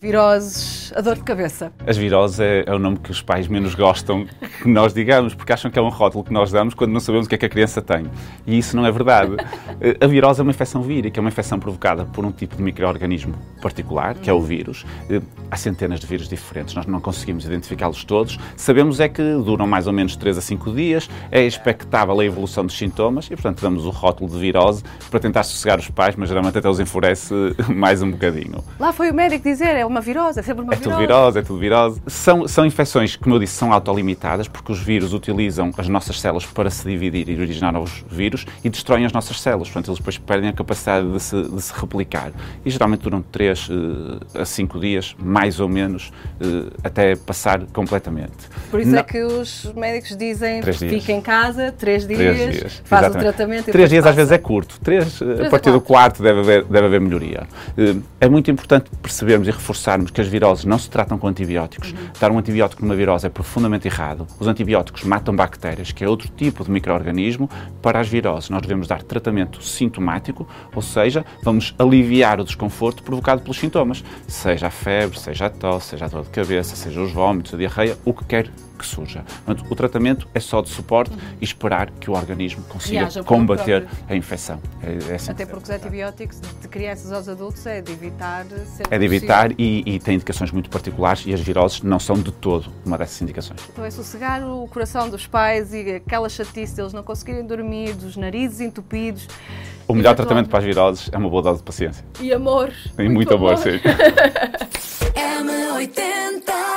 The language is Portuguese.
Viroses, a dor de cabeça. As viroses é, é, o nome que os pais menos gostam que nós digamos, porque acham que é um rótulo que nós damos quando não sabemos o que é que a criança tem. E isso não é verdade. A virose é uma infecção vírica, é uma infecção provocada por um tipo de microorganismo particular, que é o vírus. Há centenas de vírus diferentes, nós não conseguimos identificá-los todos. Sabemos é que duram mais ou menos 3 a 5 dias, é expectável a evolução dos sintomas e, portanto, damos o rótulo de virose para tentar sossegar os pais, mas geralmente até os enfurece mais um bocadinho. Lá foi o médico dizer, é uma virose, é sempre uma virose. Tudo virose, é tudo virose. São, são infecções, como eu disse, são autolimitadas, porque os vírus utilizam as nossas células para se dividir e originar novos vírus e destroem as nossas células. Portanto, eles depois perdem a capacidade de se, de se replicar. E geralmente duram 3 uh, eh, a 5 dias, mais ou menos, uh, até passar completamente. Por isso é Não. é que os médicos dizem fique em casa 3 dias, três dias, faz exatamente. o tratamento 3 dias passa. às vezes é curto. 3, a partir do quarto deve haver, deve haver melhoria. Uh, é muito importante percebermos e reforçarmos que as viroses não se tratam com antibióticos. Uhum. Dar um antibiótico numa virose é profundamente errado. Os antibióticos matam bactérias, que é outro tipo de microorganismo. Para as viroses, nós devemos dar tratamento sintomático, ou seja, vamos aliviar o desconforto provocado pelos sintomas, seja a febre, seja a tosse, seja a dor de cabeça, seja os vômitos, a diarreia, o que quer que surja. Portanto, o tratamento é só de suporte uhum. e esperar que o organismo consiga combater a infecção. É, é assim Até porque os antibióticos de crianças aos adultos é de evitar É de evitar e, e, tem indicações muito particulares e as viroses não são de todo uma dessas indicações. Então é sossegar o coração dos pais e aquela chatice deles não conseguirem dormir, dos narizes entupidos. O melhor tratamento para as viroses é uma boa dose de paciência. E amor. E muito, muito amor, amor sim. M80